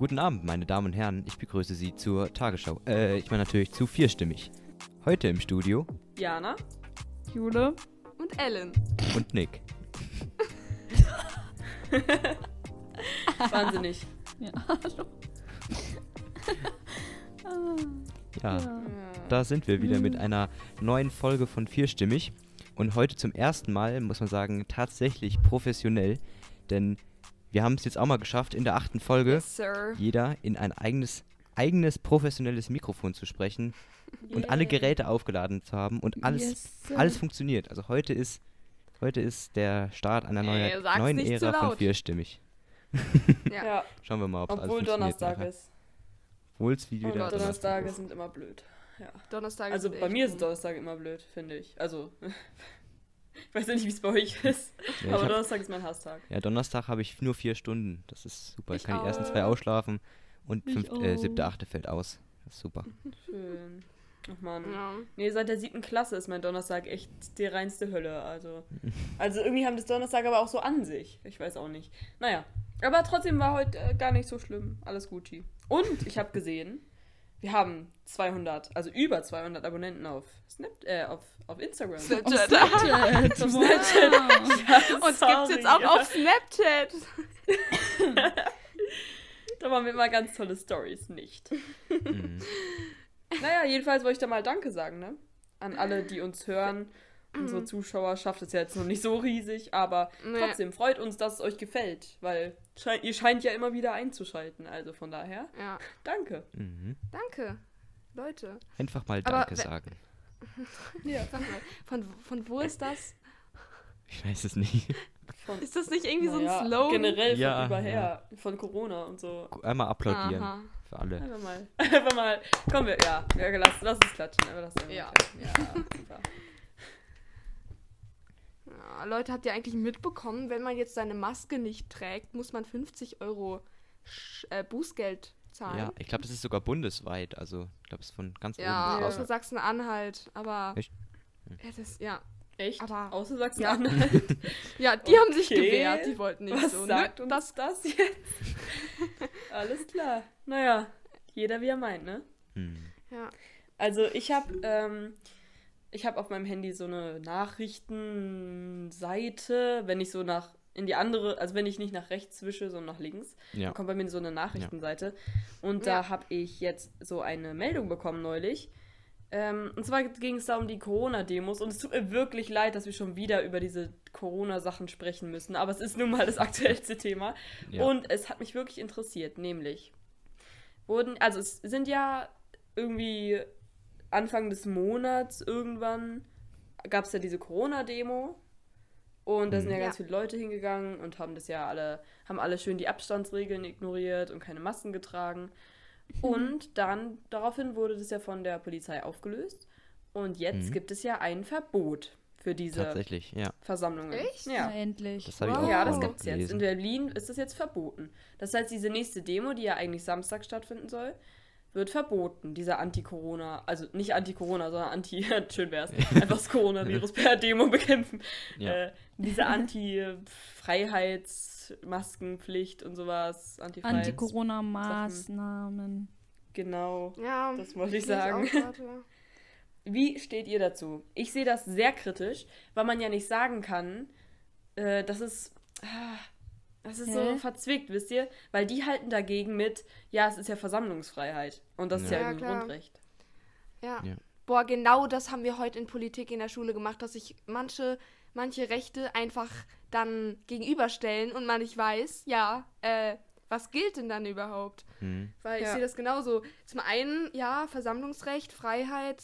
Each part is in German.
Guten Abend, meine Damen und Herren. Ich begrüße Sie zur Tagesschau. Äh, ich meine natürlich zu vierstimmig. Heute im Studio Jana Jule. und Ellen. und Nick. Wahnsinnig. Ja, hallo. Ja, ja. da sind wir wieder mit Mhm. einer neuen Folge von Vierstimmig. Und heute zum ersten Mal, muss man sagen, tatsächlich professionell. Denn wir haben es jetzt auch mal geschafft, in der achten Folge Yes, jeder in ein eigenes, eigenes professionelles Mikrofon zu sprechen und alle Yeah. Geräte aufgeladen zu haben und alles, Yes, alles funktioniert. Also heute ist, heute ist der Start einer neuen, Ey, neuen Ära von vierstimmig. Ja. Ja, Schauen wir mal, ob alles obwohl funktioniert Donnerstag nachher. ist. Obwohl es wie Und wieder Donnerstage ist. sind immer blöd. Ja. Donnerstag Also sind bei echt mir sind Donnerstage immer blöd, finde ich. Also, ich weiß ja nicht, wie es bei euch ist. Ja, aber hab, Donnerstag ist mein Hasstag. ja, Donnerstag habe ich nur vier Stunden. Das ist super. Ich Ich kann die ersten zwei auch. ausschlafen und Ich fünf, äh, auch. siebte, achte fällt aus. Das ist super. Schön. Ach man. Ja. Nee, seit der siebten Klasse ist mein Donnerstag echt die reinste Hölle. Also, also irgendwie haben das Donnerstag aber auch so an sich. Ich weiß auch nicht. Naja. Aber trotzdem war heute äh, gar nicht so schlimm. Alles Gucci. Und ich habe gesehen, wir haben 200, also über 200 Abonnenten auf Snap, äh, auf, auf Instagram. Snapchat. Auf Snapchat. Auf Snapchat. Wow. Ja, Uns sorry, gibt's jetzt auch ja. auf Snapchat. Da machen wir immer ganz tolle Stories, nicht. Mhm. Naja, jedenfalls wollte ich da mal Danke sagen, ne? An alle, die uns hören. Mhm. Unsere Zuschauerschaft ist ja jetzt noch nicht so riesig, aber Nee. trotzdem freut uns, dass es euch gefällt, weil schei ihr scheint ja immer wieder einzuschalten. Also von daher, Ja, danke. Mhm. danke. Leute. Einfach mal Aber Danke sagen. Ja. Sag mal, von, von wo ist das? Ich weiß es nicht. Von, Ist das nicht irgendwie so ein Slogan? Generell von Ja, überher, von Corona und so. Einmal applaudieren Aha. für alle. Einfach mal. Einfach mal. Kommen wir, ja. ja lass, lass uns klatschen. Aber lass uns Ja. klatschen. Ja, super. Ja, Leute, habt ihr eigentlich mitbekommen, wenn man jetzt seine Maske nicht trägt, muss man 50 Euro Sch äh, Bußgeld zahlen? Ja, ich glaube, das ist sogar bundesweit. Also, ich glaube, es ist von ganz Ja, oben. Ja. außer Sachsen-Anhalt, aber. Echt? Ja, das, ja. Echt? Aber- Außer Sachsen Ja. Anhalt. ja, die haben sich Okay. gewehrt, die wollten nicht Was so. sagt ne? uns das, das jetzt? Alles klar. Naja, jeder wie er meint, ne? Mhm. ja. Also ich habe ähm, ich habe auf meinem Handy so eine Nachrichtenseite, wenn ich so nach in die andere, also wenn ich nicht nach rechts wische, sondern nach links, Ja. dann kommt bei mir so eine Nachrichtenseite. Und Ja. da habe ich jetzt so eine Meldung bekommen neulich. Ähm, und zwar ging es da um die Corona-Demos. Und es tut mir wirklich leid, dass wir schon wieder über diese Corona-Sachen sprechen müssen. Aber es ist nun mal das aktuellste Thema. Ja. Und es hat mich wirklich interessiert, nämlich wurden, also es sind ja irgendwie Anfang des Monats irgendwann gab es ja diese Corona-Demo und da sind ja Mhm. ganz Ja. viele Leute hingegangen und haben das ja alle, haben alle schön die Abstandsregeln ignoriert und keine Masken getragen. Und dann, daraufhin wurde das ja von der Polizei aufgelöst. Und jetzt Mhm. gibt es ja ein Verbot für diese Tatsächlich, ja. Versammlungen. Echt? Na, Ja. endlich. Das habe ich Wow. auch Ja, das noch gibt's jetzt. In. Berlin ist das jetzt verboten. Das heißt, diese nächste Demo, die ja eigentlich Samstag stattfinden soll, wird verboten. Dieser Anti-Corona, also nicht Anti-Corona, sondern Anti, schön wär's, einfach das Coronavirus per Demo bekämpfen. Ja. Äh, diese Anti-Freiheits-Maskenpflicht und sowas. Anti-Corona-Maßnahmen. Genau. Ja, Das wollte ich sagen. gerade. Wie steht ihr dazu? Ich sehe das sehr kritisch, weil man ja nicht sagen kann, äh, dass es. Ah, das ist so Hä? verzwickt, wisst ihr? Weil die halten dagegen mit, ja, es ist ja Versammlungsfreiheit. Und das ist ja, Ja, irgendwie ein klar. Grundrecht. Ja. Ja. Boah, genau das haben wir heute in Politik in der Schule gemacht, dass sich manche, manche Rechte einfach dann gegenüberstellen und man nicht weiß, ja, äh, was gilt denn dann überhaupt? Mhm. Weil ich Ja. sehe das genauso. Zum einen, ja, Versammlungsrecht, Freiheit,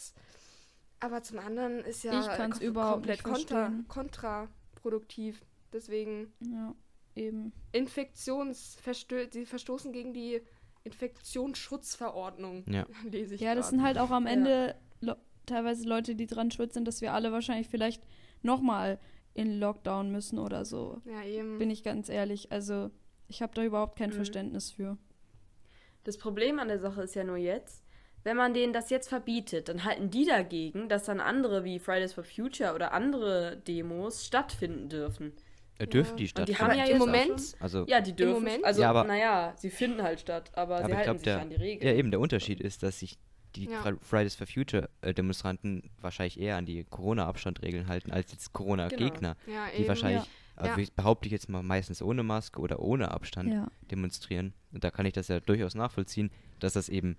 aber zum anderen ist ja Ich kann's kom- überhaupt komplett kontra, kontraproduktiv. Deswegen Ja, eben. Infektionsverstö sie verstoßen gegen die Infektionsschutzverordnung, Ja. lese ich Ja, das sind halt auch am Ja. Ende lo- teilweise Leute, die dran schuld sind, dass wir alle wahrscheinlich vielleicht nochmal in Lockdown müssen oder so. Ja, eben. Bin ich ganz ehrlich. Also, ich habe da überhaupt kein Mhm. Verständnis für. Das Problem an der Sache ist ja nur jetzt, wenn man denen das jetzt verbietet, dann halten die dagegen, dass dann andere wie Fridays for Future oder andere Demos stattfinden dürfen. Äh, dürfen die Und die stattfinden? haben ja Im Moment- also, Ja, die dürfen. Moment? Also, Ja, aber- naja, sie finden halt statt, aber, aber sie ich halten glaube, sich der, an die Regeln. ja eben, der Unterschied ist, dass sich die Ja. Fri- Fridays for Future äh, Demonstranten wahrscheinlich eher an die Corona-Abstandregeln halten, als jetzt Corona-Gegner, Ja, die eben. wahrscheinlich, Ja. ich behaupte ich jetzt mal, meistens ohne Maske oder ohne Abstand Ja. demonstrieren. Und da kann ich das ja durchaus nachvollziehen, dass das eben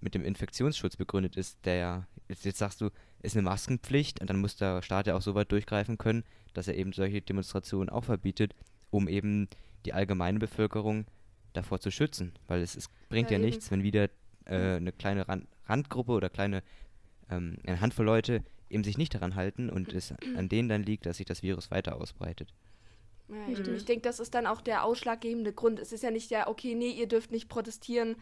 mit dem Infektionsschutz begründet ist, der ja, jetzt, jetzt sagst du, ist eine Maskenpflicht und dann muss der Staat ja auch so weit durchgreifen können, dass er eben solche Demonstrationen auch verbietet, um eben die allgemeine Bevölkerung davor zu schützen. Weil es, es bringt ja, Ja, nichts, wenn wieder äh, eine kleine Ran Randgruppe oder kleine ähm, eine Handvoll Leute eben sich nicht daran halten und es an denen dann liegt, dass sich das Virus weiter ausbreitet. Ja. Richtig. Ich denke, das ist dann auch der ausschlaggebende Grund. Es ist ja nicht der, okay, nee, ihr dürft nicht protestieren,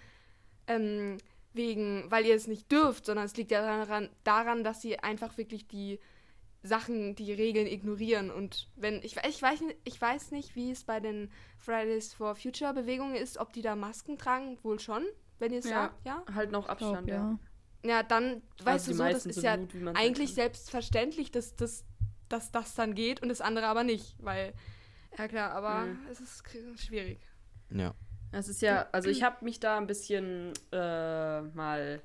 ähm, wegen, weil ihr es nicht dürft, sondern es liegt ja daran, daran, dass sie einfach wirklich die Sachen, die Regeln ignorieren. Und wenn, ich, ich, weiß, nicht- ich weiß nicht, wie es bei den Fridays for Future Bewegungen ist, ob die da Masken tragen, wohl schon, wenn ihr es Ja. sagt, ja. Halt noch Glaub, Abstand, ja. ja. Ja, dann, weißt die du so, das ist so ja eigentlich halt kann. selbstverständlich, dass, dass, dass das dann geht und das andere aber nicht, weil, ja klar, aber Mhm. es ist schwierig. Ja. Es ist ja, also ich habe mich da ein bisschen äh, mal,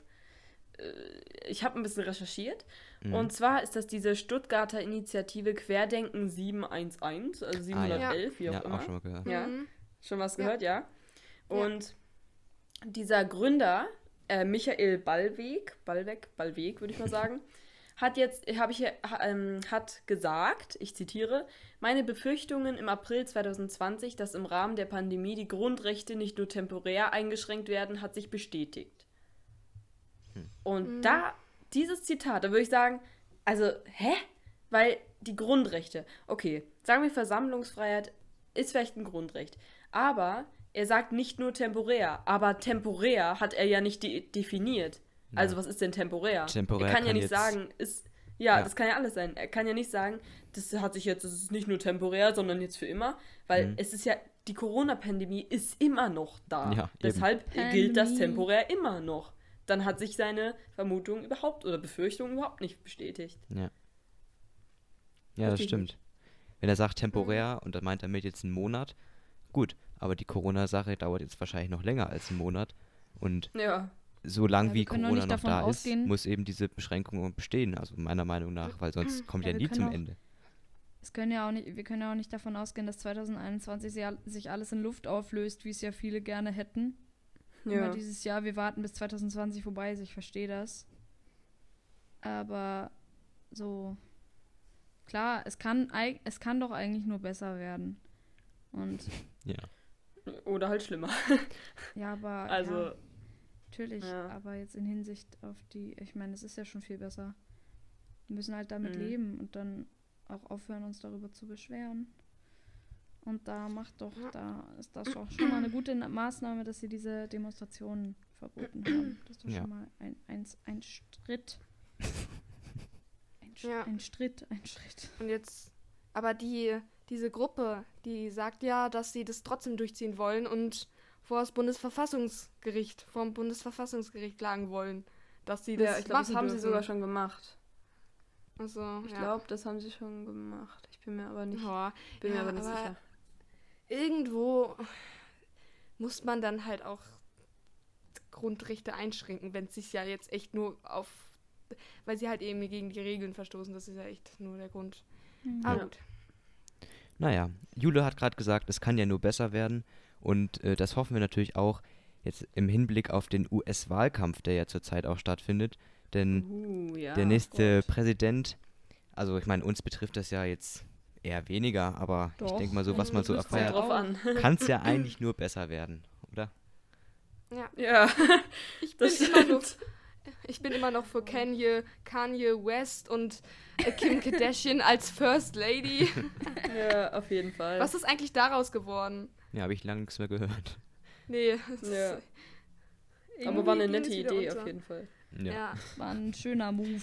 äh, ich habe ein bisschen recherchiert. Mhm. Und zwar ist das diese Stuttgarter Initiative Querdenken 711, also 711, wie auch ja, immer. auch schon mal gehört. Ja. Mhm. Schon was Ja. gehört, ja? Und dieser Gründer, äh, Michael Ballweg, Ballweg, Ballweg würde ich mal sagen, hat jetzt, habe ich hier, ähm, hat gesagt, ich zitiere, meine Befürchtungen im April 2020, dass im Rahmen der Pandemie die Grundrechte nicht nur temporär eingeschränkt werden, hat sich bestätigt. Und Mhm. da, dieses Zitat, da würde ich sagen, also, hä? Weil die Grundrechte, okay, sagen wir Versammlungsfreiheit ist vielleicht ein Grundrecht, aber er sagt nicht nur temporär, aber temporär hat er ja nicht de definiert. Also Ja. was ist denn temporär? Temporär er kann, ja kann nicht jetzt- sagen, ist ja, Ja. das kann ja alles sein. Er kann ja nicht sagen, das hat sich jetzt, das ist nicht nur temporär, sondern jetzt für immer, weil Mhm. es ist ja die Corona-Pandemie ist immer noch da. Ja, eben. Deshalb gilt das Pandemie. temporär immer noch. Dann hat sich seine Vermutung überhaupt oder Befürchtung überhaupt nicht bestätigt. Ja. Ja, das stimmt. Wenn er sagt temporär und dann meint er mit jetzt einen Monat, gut, aber die Corona-Sache dauert jetzt wahrscheinlich noch länger als einen Monat. Und Ja. so lang Ja, wie Corona nicht noch davon da ausgehen- ist, muss eben diese Beschränkung bestehen, also meiner Meinung nach, weil sonst kommt Ja, ja, wir nie zum auch- Ende. Es können ja auch nicht, wir können ja auch nicht davon ausgehen, dass 2021 sich al- sich alles in Luft auflöst, wie es ja viele gerne hätten. Immer Ja. dieses Jahr, wir warten bis 2020 vorbei ist, ich verstehe das. Aber so, klar, es kann, eig- es kann doch eigentlich nur besser werden. Und Ja. Oder halt schlimmer. ja, aber Also, ja, natürlich, ja. aber jetzt in Hinsicht auf die, ich meine, es ist ja schon viel besser. Wir müssen halt damit Mhm. leben und dann auch aufhören, uns darüber zu beschweren. Und da macht doch, da ist das auch schon mal eine gute Na- Maßnahme, dass sie diese Demonstrationen verboten haben. Das ist doch Ja. schon mal ein, ein, ein Schritt. Ein, Ja. ein Schritt, ein Schritt. Und jetzt, aber die, diese Gruppe, die sagt ja, dass sie das trotzdem durchziehen wollen und vor das Bundesverfassungsgericht, vom Bundesverfassungsgericht klagen wollen, dass sie das ja, ich glaube, das machen haben sie dürfen. sogar schon gemacht. Also, Ich ja. glaube, das haben sie schon gemacht. Ich bin mir aber nicht, Ja, bin mir aber nicht aber sicher. Irgendwo muss man dann halt auch Grundrechte einschränken, wenn es sich ja jetzt echt nur auf, weil sie halt eben gegen die Regeln verstoßen, das ist ja echt nur der Grund. Aber Ja. gut. Naja, Jule hat gerade gesagt, es kann ja nur besser werden und äh, das hoffen wir natürlich auch jetzt im Hinblick auf den US-Wahlkampf, der ja zurzeit auch stattfindet, denn Uh, ja. der nächste Gott. Präsident, also ich meine, uns betrifft das ja jetzt eher weniger, aber ich Doch, denke mal so, was man so erfährt, kann es ja eigentlich nur besser werden, oder? Ja, ja. ich bin, immer noch, ich bin immer noch für Kanye, Kanye West und äh, Kim Kardashian als First Lady. ja, auf jeden Fall. Was ist eigentlich daraus geworden? Ja, habe ich lange nichts mehr gehört. Nee. das ist- Ja. aber war eine nette Idee unter. auf jeden Fall. Ja. Ja. War ein schöner Move.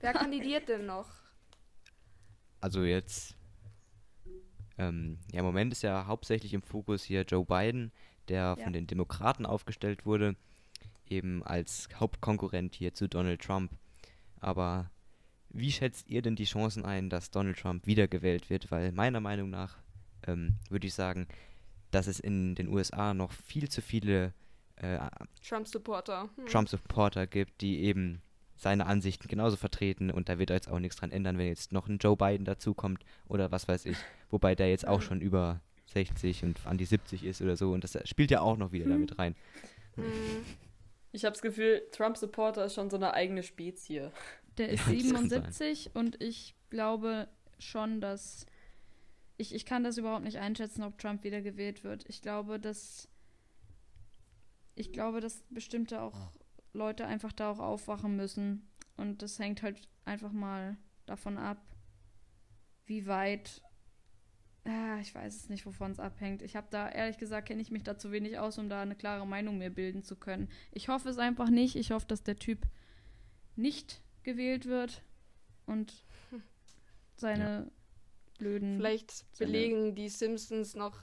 Wer kandidiert denn noch? Also jetzt, ähm, ja, im Moment ist ja hauptsächlich im Fokus hier Joe Biden, der Ja. von den Demokraten aufgestellt wurde, eben als Hauptkonkurrent hier zu Donald Trump. Aber wie schätzt ihr denn die Chancen ein, dass Donald Trump wiedergewählt wird? Weil meiner Meinung nach ähm, würde ich sagen, dass es in den USA noch viel zu viele äh, Trump-Supporter. Hm. Trump-Supporter gibt, die eben seine Ansichten genauso vertreten und da wird jetzt auch nichts dran ändern, wenn jetzt noch ein Joe Biden dazukommt oder was weiß ich. Wobei der jetzt auch schon über 60 und an die 70 ist oder so und das spielt ja auch noch wieder damit rein. Hm. Ich habe das Gefühl, Trump-Supporter ist schon so eine eigene Spezie. Der ist Ja, das kann 77 und ich glaube schon, dass. Ich, ich kann das überhaupt nicht einschätzen, ob Trump wieder gewählt wird. Ich glaube, dass. Ich glaube, dass bestimmte auch Leute einfach da auch aufwachen müssen. Und das hängt halt einfach mal davon ab, wie weit. Ah, ich weiß es nicht, wovon es abhängt. Ich habe da, ehrlich gesagt, kenne ich mich da zu wenig aus, um da eine klare Meinung mir bilden zu können. Ich hoffe es einfach nicht. Ich hoffe, dass der Typ nicht gewählt wird und seine blöden. Vielleicht belegen die Simpsons noch.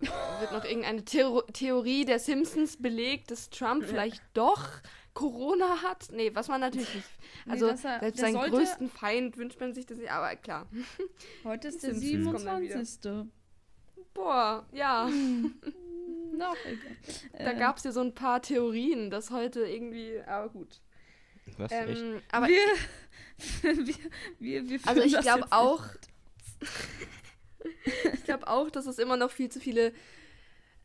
Wird noch irgendeine Theor Theorie der Simpsons belegt, dass Trump vielleicht doch Corona hat? Nee, was man natürlich nicht. Nee, Also, dass er- selbst seinen sollte- größten Feind wünscht man sich das nicht, aber klar. Heute ist der Simpsons kommen dann wieder. 27. Boah, ja. Noch egal. Da Äh, gab es ja so ein paar Theorien, dass heute irgendwie. Aber gut. Was? Echt? Ähm, aber wir, wir, wir, wir Also ich glaube auch, nicht. Ich glaube auch, dass es immer noch viel zu viele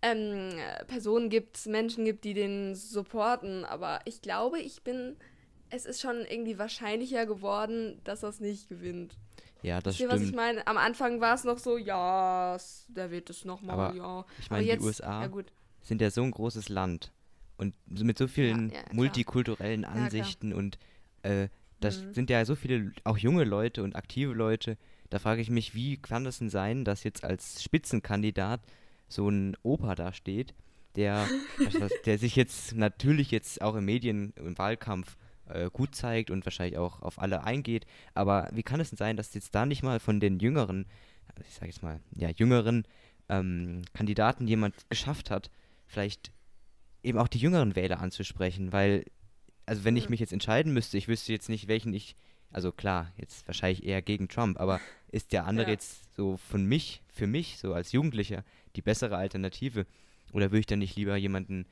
ähm, Personen gibt, Menschen gibt, die den supporten. Aber ich glaube, ich bin, es ist schon irgendwie wahrscheinlicher geworden, dass es nicht gewinnt. Ja, das Wisst ihr, was ich stimmt. meine? Am Anfang war es noch so, ja, der wird es nochmal, Aber ja. Ich meine, die USA ja sind ja so ein großes Land und mit so vielen Ja, ja, multikulturellen. Ansichten und äh, das Mhm. sind ja so viele, auch junge Leute und aktive Leute. Da frage ich mich, wie kann das denn sein, dass jetzt als Spitzenkandidat so ein Opa da steht, der, der sich jetzt natürlich jetzt auch im Medien, im Wahlkampf äh, gut zeigt und wahrscheinlich auch auf alle eingeht. Aber wie kann es denn sein, dass jetzt da nicht mal von den jüngeren, ich sage jetzt mal, ja, jüngeren ähm, Kandidaten jemand geschafft hat, vielleicht eben auch die jüngeren Wähler anzusprechen, weil, also wenn ich mich jetzt entscheiden müsste, ich wüsste jetzt nicht, welchen ich, also klar, jetzt wahrscheinlich eher gegen Trump, aber ist der andere Ja. jetzt so von mich, für mich, so als Jugendlicher, die bessere Alternative? Oder würde ich dann nicht lieber jemanden,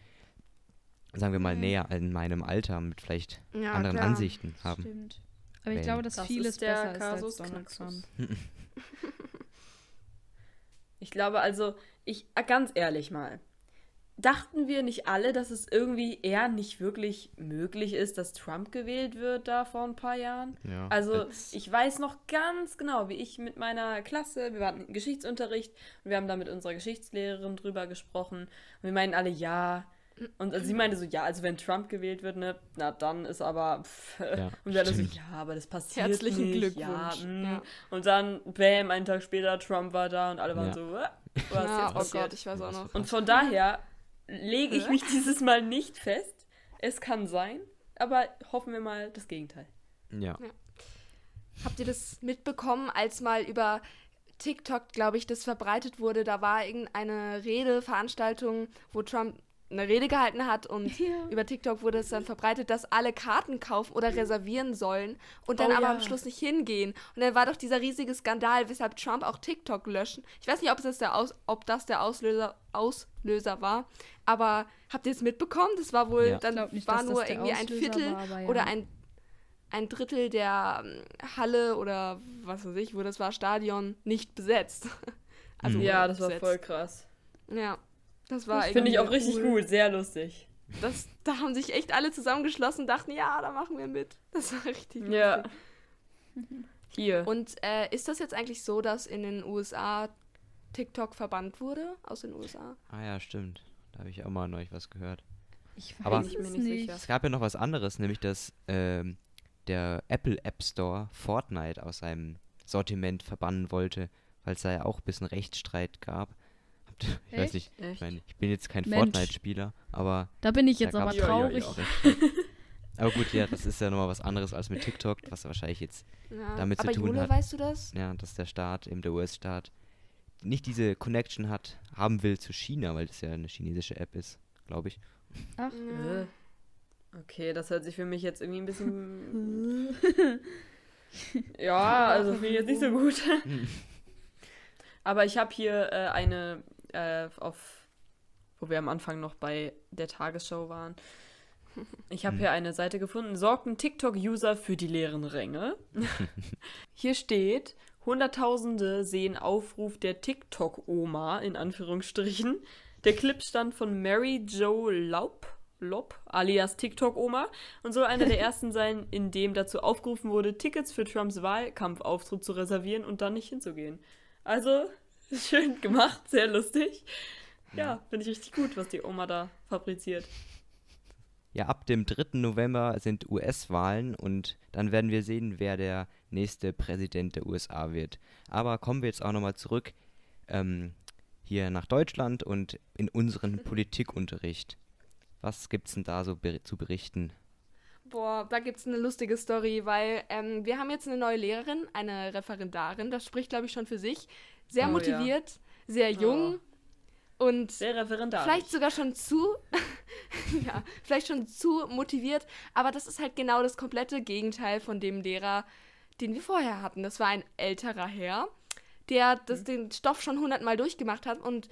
sagen wir mal, Mhm. näher in meinem Alter mit vielleicht Ja, anderen klar. Ansichten haben? Stimmt. Aber ich glaube, dass Das vieles ist der besser ist als Kasus Donald. Trump. Ich glaube also, ich, ganz ehrlich mal, dachten wir nicht alle, dass es irgendwie eher nicht wirklich möglich ist, dass Trump gewählt wird da vor ein paar Jahren? Ja, Also jetzt- ich weiß noch ganz genau, wie ich mit meiner Klasse, wir hatten Geschichtsunterricht und wir haben da mit unserer Geschichtslehrerin drüber gesprochen und wir meinen alle ja. Und sie meinte so, ja, also wenn Trump gewählt wird, ne, na dann ist aber pff. Ja, und wir alle so, ja, aber das passiert Herzlichen nicht. Glückwunsch. Ja, mm. Ja. Und dann, bam, einen Tag später, Trump war da und alle waren Ja. so, "Äh, was Ja, jetzt oh passiert? Gott, ich weiß auch noch. Und von daher lege ich mich dieses Mal nicht fest. Es kann sein, aber hoffen wir mal das Gegenteil. ja. Habt ihr das mitbekommen, als mal über TikTok, glaube ich, das verbreitet wurde? Da war irgendeine Redeveranstaltung, wo Trump eine Rede gehalten hat und Ja. über TikTok wurde es dann verbreitet, dass alle Karten kaufen oder reservieren sollen und dann Oh aber ja. am Schluss nicht hingehen. Und dann war doch dieser riesige Skandal, weshalb Trump auch TikTok löschen. Ich weiß nicht, ob das der, Aus ob das der Auslöser, Auslöser war, aber habt ihr es mitbekommen? Das war wohl, Ja. Dann nicht, war nur irgendwie ein Auslöser Viertel war, oder ein, ein Drittel der ähm, Halle oder was weiß ich, wo das war, Stadion nicht besetzt. Also Mhm. Ja, das war besetzt. voll krass. Ja, das war Das finde ich auch richtig cool. gut, sehr lustig. Das, da haben sich echt alle zusammengeschlossen und dachten, ja, da machen wir mit. Das war richtig Ja. lustig. Hier. Und äh, ist das jetzt eigentlich so, dass in den USA TikTok verbannt wurde aus den USA? Ah ja, stimmt. Da habe ich auch mal neulich was gehört. Ich weiß Aber- es Ich bin mir nicht. nicht sicher. Es gab ja noch was anderes, nämlich dass ähm, der Apple App Store Fortnite aus seinem Sortiment verbannen wollte, weil es da ja auch ein bisschen Rechtsstreit gab. Habt ihr- Ich weiß Echt? nicht, ich meine, ich bin jetzt kein Mensch. Fortnich-Spieler, aber Da bin ich jetzt aber Ja, ja, traurig. ja. Rechtsstreit. aber gut, ja, das ist ja nochmal was anderes als mit TikTok, was wahrscheinlich jetzt, Ja. Damit zu Aber tun Jule, hat. weißt du das? ja, dass der Staat, eben der US-Staat, nicht diese Connection hat, haben will zu China, weil das ja eine chinesische App ist, glaube ich. Ach, Ja. Äh. Okay, das hört sich für mich jetzt irgendwie ein bisschen. Ja, also finde ich jetzt nicht so gut. Aber ich habe hier äh, eine äh, auf, wo wir am Anfang noch bei der Tagesschau waren. Ich habe Hm. hier eine Seite gefunden, sorgten TikTok-User für die leeren Ränge. hier steht, Hunderttausende sehen Aufruf der TikTok-Oma, in Anführungsstrichen. Der Clip stand von Mary Jo Laub, Lob, alias TikTok-Oma, und soll einer der ersten sein, in dem dazu aufgerufen wurde, Tickets für Trumps Wahlkampfauftritt zu reservieren und dann nicht hinzugehen. Also, schön gemacht, sehr lustig. Ja, finde ich richtig gut, was die Oma da fabriziert. Ja, ab dem 3. November sind US-Wahlen und dann werden wir sehen, wer der nächste Präsident der USA wird. Aber kommen wir jetzt auch nochmal zurück ähm, hier nach Deutschland und in unseren Politikunterricht. Was gibt's denn da so ber zu berichten? Boah, da gibt es eine lustige Story, weil ähm, wir haben jetzt eine neue Lehrerin, eine Referendarin, das spricht, glaube ich, schon für sich. Sehr Oh, ja. motiviert, sehr jung und Sehr referendarisch. vielleicht sogar schon zu, ja, vielleicht schon zu motiviert, aber das ist halt genau das komplette Gegenteil von dem Lehrer, den wir vorher hatten. Das war ein älterer Herr, der das, den Stoff schon hundertmal durchgemacht hat und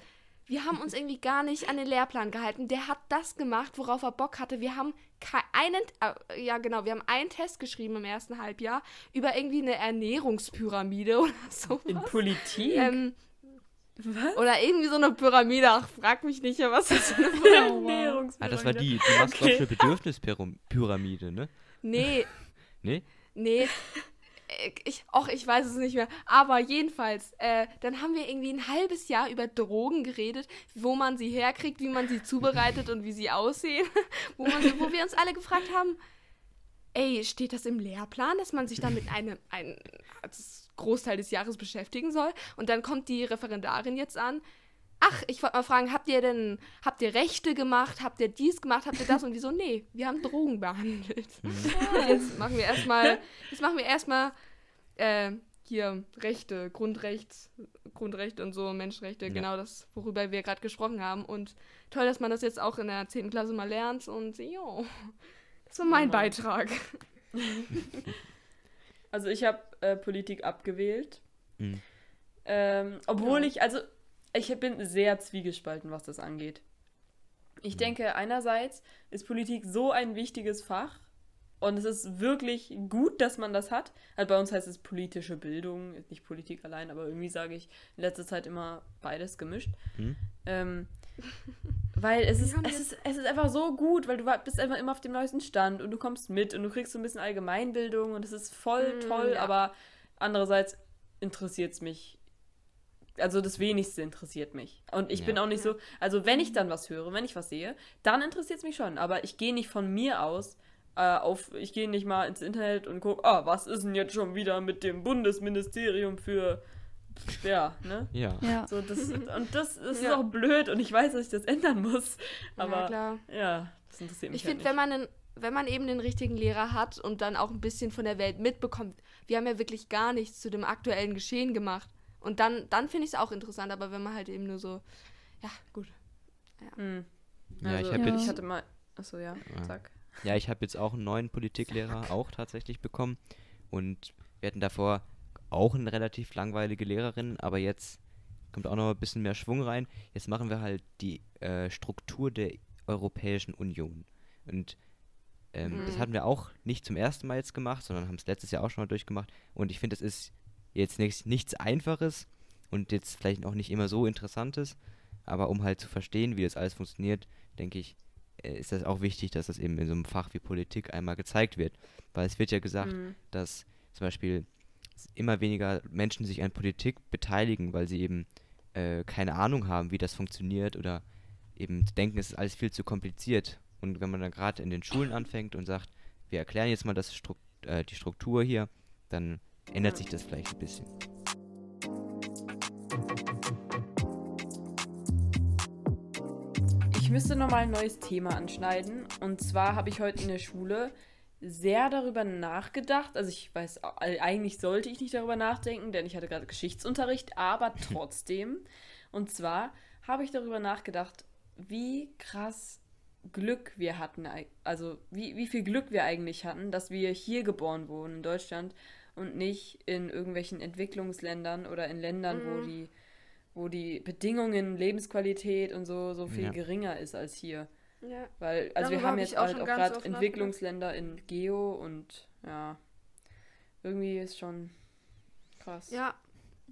wir haben uns irgendwie gar nicht an den Lehrplan gehalten. Der hat das gemacht, worauf er Bock hatte. Wir haben einen, äh, ja genau, wir haben einen Test geschrieben im ersten Halbjahr über irgendwie eine Ernährungspyramide oder so. In Politik? Ähm, Was? oder irgendwie so eine Pyramide. Ach, frag mich nicht was das für eine Pyramide wow. Ah, das war die, die Maslow'sche Bedürfnispyramide, ne? Nee, Nee? nee. Äh, Ich, och, ich weiß es nicht mehr. Aber jedenfalls, äh, dann haben wir irgendwie ein halbes Jahr über Drogen geredet, wo man sie herkriegt, wie man sie zubereitet und wie sie aussehen. wo, man, wo wir uns alle gefragt haben, ey, steht das im Lehrplan, dass man sich damit eine, ein Großteil des Jahres beschäftigen soll? Und dann kommt die Referendarin jetzt an. Ach, ich wollte mal fragen, habt ihr denn, habt ihr Rechte gemacht, habt ihr dies gemacht, habt ihr das und wieso? Nee, wir haben Drogen behandelt. Und jetzt machen wir erstmal, jetzt machen wir erstmal äh, hier Rechte, Grundrecht, Grundrechte und so, Menschenrechte, Ja. genau das, worüber wir gerade gesprochen haben. Und toll, dass man das jetzt auch in der 10. Klasse mal lernt und jo, das war mein Oh. Beitrag. Also ich habe äh, Politik abgewählt. Mhm. Ähm, obwohl Ja. ich, also ich bin sehr zwiegespalten, was das angeht. Ich Mhm. denke, einerseits ist Politik so ein wichtiges Fach und es ist wirklich gut, dass man das hat. Halt bei uns heißt es politische Bildung, nicht Politik allein, aber irgendwie sage ich in letzter Zeit immer beides gemischt. Hm? Ähm, weil es ist, es, ist, es ist einfach so gut, weil du bist einfach immer auf dem neuesten Stand und du kommst mit und du kriegst so ein bisschen Allgemeinbildung und es ist voll Mm, toll, ja. aber andererseits interessiert es mich. Also das wenigste interessiert mich. Und ich Ja. bin auch nicht so, also wenn ich dann was höre, wenn ich was sehe, dann interessiert es mich schon. Aber ich gehe nicht von mir aus äh, auf, ich gehe nicht mal ins Internet und gucke, ah, was ist denn jetzt schon wieder mit dem Bundesministerium für, ja, ne? Ja. Ja. So, das, und das, das ist Ja. auch blöd und ich weiß, dass ich das ändern muss. ja, Aber klar. ja, das interessiert mich Ich halt finde, wenn man einen, wenn man eben den richtigen Lehrer hat und dann auch ein bisschen von der Welt mitbekommt, wir haben ja wirklich gar nichts zu dem aktuellen Geschehen gemacht. Und dann, dann finde ich es auch interessant, aber wenn man halt eben nur so, ja, gut. Hm. Ja, Also, ich habe Ja. jetzt ich hatte mal, achso, ja, Ja. sag. Ja, ich habe jetzt auch einen neuen Politiklehrer auch tatsächlich bekommen. Und wir hatten davor auch eine relativ langweilige Lehrerin, aber jetzt kommt auch noch ein bisschen mehr Schwung rein. Jetzt machen wir halt die äh, Struktur der Europäischen Union. Und ähm, das Mhm. hatten wir auch nicht zum ersten Mal jetzt gemacht, sondern haben es letztes Jahr auch schon mal durchgemacht. Und ich finde, es ist jetzt nichts, nichts Einfaches und jetzt vielleicht auch nicht immer so Interessantes. Aber um halt zu verstehen, wie das alles funktioniert, denke ich, ist das auch wichtig, dass das eben in so einem Fach wie Politik einmal gezeigt wird. Weil es wird ja gesagt, Hm. dass zum Beispiel immer weniger Menschen sich an Politik beteiligen, weil sie eben äh, keine Ahnung haben, wie das funktioniert oder eben denken, es ist alles viel zu kompliziert. Und wenn man dann gerade in den Schulen anfängt und sagt, wir erklären jetzt mal das Struk äh, die Struktur hier, dann ändert sich das vielleicht ein bisschen. Ich müsste nochmal ein neues Thema anschneiden. Und zwar habe ich heute in der Schule sehr darüber nachgedacht. Also ich weiß, äh, eigentlich sollte ich nicht darüber nachdenken, denn ich hatte gerade Geschichtsunterricht, aber trotzdem. Und zwar habe ich darüber nachgedacht, wie krass Glück wir hatten. Also wie, wie viel Glück wir eigentlich hatten, dass wir hier geboren wurden in Deutschland und nicht in irgendwelchen Entwicklungsländern oder in Ländern, wo Mhm. die wo die Bedingungen, Lebensqualität und so so viel Ja. geringer ist als hier. Ja. Weil, also wir Darüber haben hab jetzt auch halt schon auch gerade Entwicklungsländer in Geo und ja, irgendwie ist schon krass. Ja,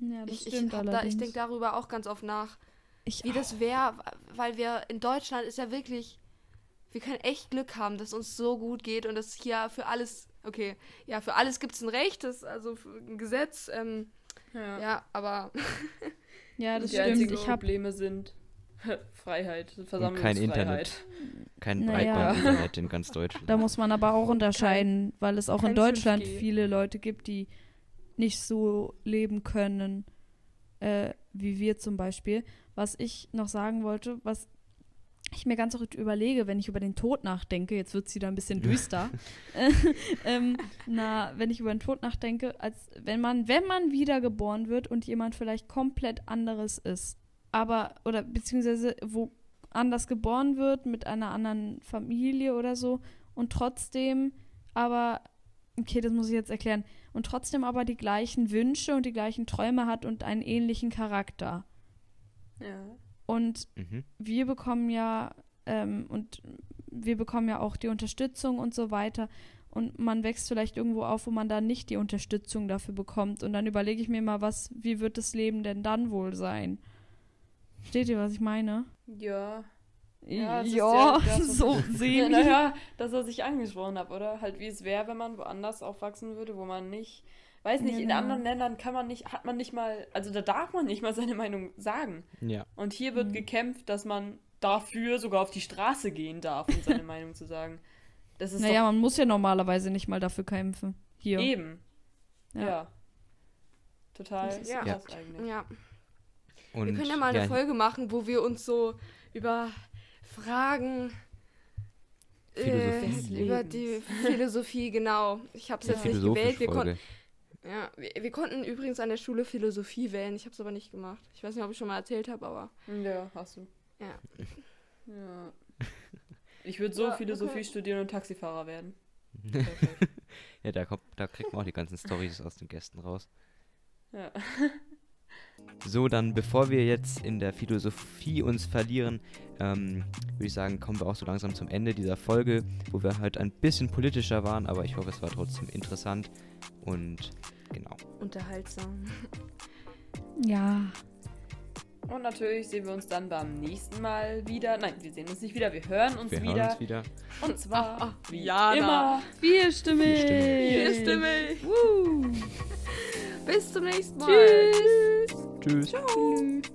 Ja, das ich, ich, da, ich denke darüber auch ganz oft nach, Ich wie das wäre, weil wir in Deutschland ist ja wirklich, wir können echt Glück haben, dass uns so gut geht und dass hier für alles, okay, ja, für alles gibt es ein Recht, das, also für ein Gesetz, ähm, Ja. ja, aber Ja, das die stimmt. einzigen Ich habe Probleme sind Freiheit, kein Versammlungsfreiheit. Internet. Kein Naja. Breitband-Internet in ganz Deutschland. Da muss man aber auch unterscheiden, weil es auch in kein Deutschland 5G. viele Leute gibt, die nicht so leben können, äh, wie wir zum Beispiel. Was ich noch sagen wollte, was ich mir ganz oft überlege, wenn ich über den Tod nachdenke, jetzt wird es wieder ein bisschen düster. Äh, ähm, na, wenn ich über den Tod nachdenke, als wenn man, wenn man wiedergeboren wird und jemand vielleicht komplett anderes ist, aber, oder beziehungsweise wo anders geboren wird, mit einer anderen Familie oder so, und trotzdem aber, okay, das muss ich jetzt erklären, und trotzdem aber die gleichen Wünsche und die gleichen Träume hat und einen ähnlichen Charakter. Ja. Und Mhm. wir bekommen ja ähm, und wir bekommen ja auch die Unterstützung und so weiter. Und man wächst vielleicht irgendwo auf, wo man dann nicht die Unterstützung dafür bekommt. Und dann überlege ich mir mal, was, wie wird das Leben denn dann wohl sein? Versteht ihr, was ich meine? Ja. Ja, das ist ja das, so sehen Ja, naja, das, was ich angesprochen habe, oder? Halt, wie es wäre, wenn man woanders aufwachsen würde, wo man nicht. Weiß nicht, in Genau. anderen Ländern kann man nicht, hat man nicht mal, also da darf man nicht mal seine Meinung sagen. Ja. Und hier wird Mhm. gekämpft, dass man dafür sogar auf die Straße gehen darf, um seine Meinung zu sagen. Das ist Naja, man muss ja normalerweise nicht mal dafür kämpfen. doch Hier. eben. Ja. Ja. Total Das ist ja. krass eigentlich. ja. Und wir können ja mal eine ja, Folge machen, wo wir uns so über Fragen Philosophie. äh, über die Philosophie, genau. Ich habe es jetzt nicht gewählt. Wir, kon Philosophisch-Folge. Ja, wir, wir konnten übrigens an der Schule Philosophie wählen. Ich habe es aber nicht gemacht. Ich weiß nicht, ob ich schon mal erzählt habe, aber Ja, hast du. ja. Ja. Ich würde so Ja, Philosophie okay. studieren und Taxifahrer werden. Ja, da, kommt, da kriegt man auch die ganzen Stories aus den Gästen raus. Ja. So, dann bevor wir jetzt in der Philosophie uns verlieren, ähm, würde ich sagen, kommen wir auch so langsam zum Ende dieser Folge, wo wir halt ein bisschen politischer waren, aber ich hoffe, es war trotzdem interessant und genau. Unterhaltsam. Ja. Und natürlich sehen wir uns dann beim nächsten Mal wieder. Nein, wir sehen uns nicht wieder, wir hören uns wir wieder. hören uns wieder. Und zwar Ah, ah, wie Jana. immer. Vierstimmig. Vierstimmig. Hier stimme ich. Woo. Bis zum nächsten Mal. Tschüss. Tschüss. Tschüss.